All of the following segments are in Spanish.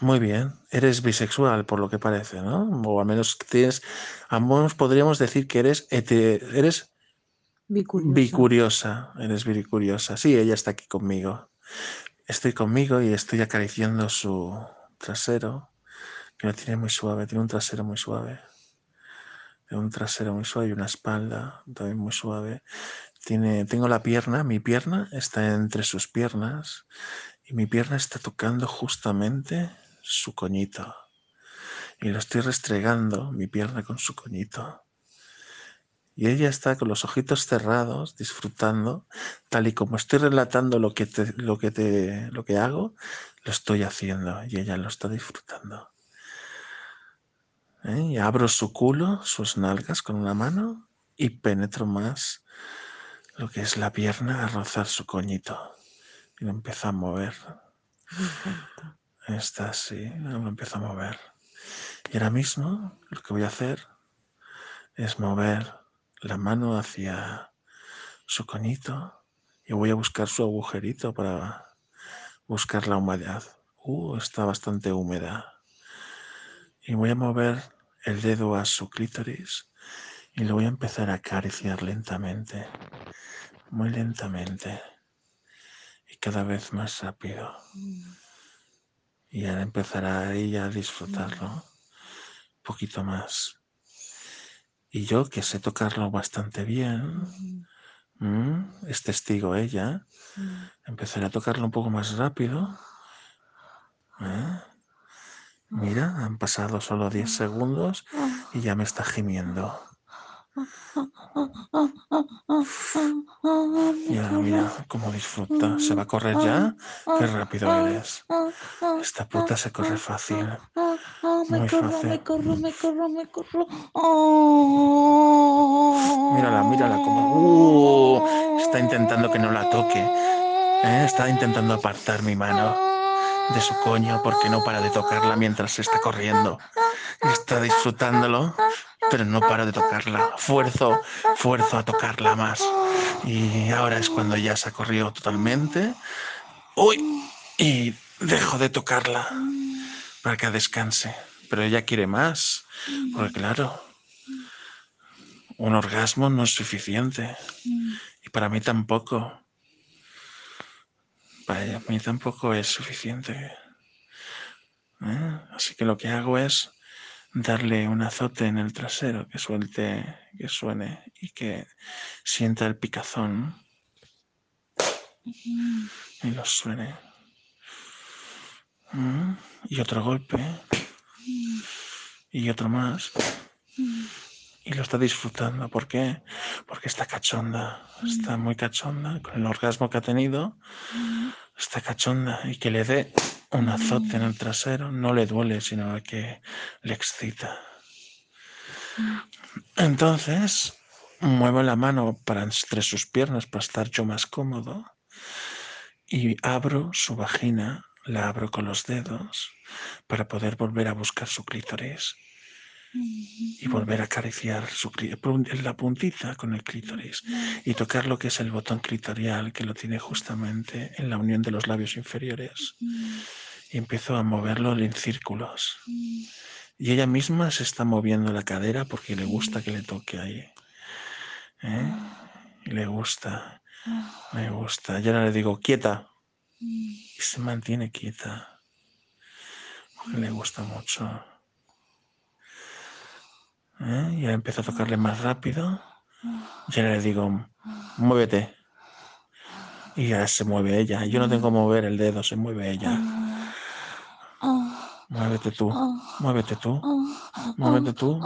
Muy bien. Eres bisexual, por lo que parece, ¿no? O al menos tienes. Ambos podríamos decir que eres. eres Bicuriosa. bicuriosa. Eres bicuriosa. Sí, ella está aquí conmigo. Estoy conmigo y estoy acariciando su trasero, que lo tiene muy suave. Tiene un trasero muy suave. Tiene un trasero muy suave y una espalda también muy suave. Tiene, tengo la pierna, mi pierna está entre sus piernas y mi pierna está tocando justamente su coñito. Y lo estoy restregando, mi pierna con su coñito. Y ella está con los ojitos cerrados, disfrutando, tal y como estoy relatando lo que, te, lo que, te, lo que hago, lo estoy haciendo y ella lo está disfrutando. ¿Eh? Y abro su culo, sus nalgas con una mano y penetro más lo que es la pierna a rozar su coñito. Y lo empiezo a mover. Está así, lo empiezo a mover. Y ahora mismo lo que voy a hacer es mover la mano hacia su coñito y voy a buscar su agujerito para buscar la humedad. Uh, está bastante húmeda. Y voy a mover el dedo a su clítoris y lo voy a empezar a acariciar lentamente, muy lentamente y cada vez más rápido. Y ahora empezará ella a disfrutarlo un poquito más. Y yo, que sé tocarlo bastante bien, es testigo ella, empezaré a tocarlo un poco más rápido. ¿eh? Mira, han pasado solo 10 segundos y ya me está gimiendo. Mira, mira cómo disfruta. ¿Se va a correr ya? Qué rápido eres. Esta puta se corre fácil. Muy fácil. Me corro, me corro, me corro. Mírala, mírala como... Uh, está intentando que no la toque. ¿eh? Está intentando apartar mi mano de su coño porque no para de tocarla mientras se está corriendo. Está disfrutándolo, pero no para de tocarla. Fuerzo, fuerzo a tocarla más. Y ahora es cuando ya se ha corrido totalmente. ¡Uy! Y dejo de tocarla para que descanse. Pero ella quiere más, porque claro, un orgasmo no es suficiente. Y para mí tampoco. Para mí tampoco es suficiente. ¿Eh? Así que lo que hago es darle un azote en el trasero que suelte, que suene y que sienta el picazón y lo suene. ¿Mm? Y otro golpe y otro más y lo está disfrutando. ¿Por qué? Porque está cachonda, está muy cachonda con el orgasmo que ha tenido, está cachonda y que le dé un azote en el trasero no le duele, sino que le excita. Entonces, muevo la mano para entre sus piernas para estar yo más cómodo y abro su vagina, la abro con los dedos para poder volver a buscar su clítoris y volver a acariciar su, la puntita con el clítoris y tocar lo que es el botón clitorial que lo tiene justamente en la unión de los labios inferiores. Y empiezo a moverlo en círculos. Y ella misma se está moviendo la cadera porque le gusta que le toque ahí ¿eh? le gusta me gusta. Y ahora le digo quieta y se mantiene quieta. Porque le gusta mucho ¿Eh? Y ahora empiezo a tocarle más rápido. Y ahora le digo, muévete. Y ya se mueve ella. Yo no tengo que mover el dedo, se mueve ella. Muévete tú, muévete tú, muévete tú.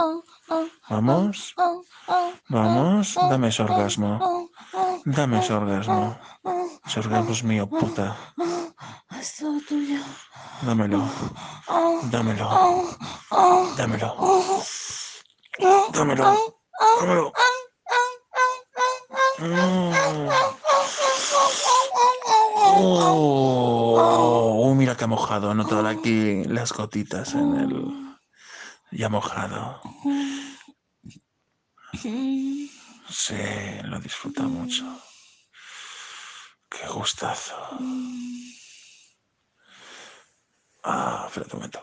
Vamos, vamos, dame ese orgasmo. Dame ese orgasmo. Ese orgasmo es mío, puta. Es todo tuyo. Dámelo, dámelo, dámelo. Dámelo. Dámelo. Oh, mira que ha mojado. Noto aquí las gotitas en el. Ya mojado. Sí, lo disfruta mucho. Qué gustazo. Ah. espera un momento.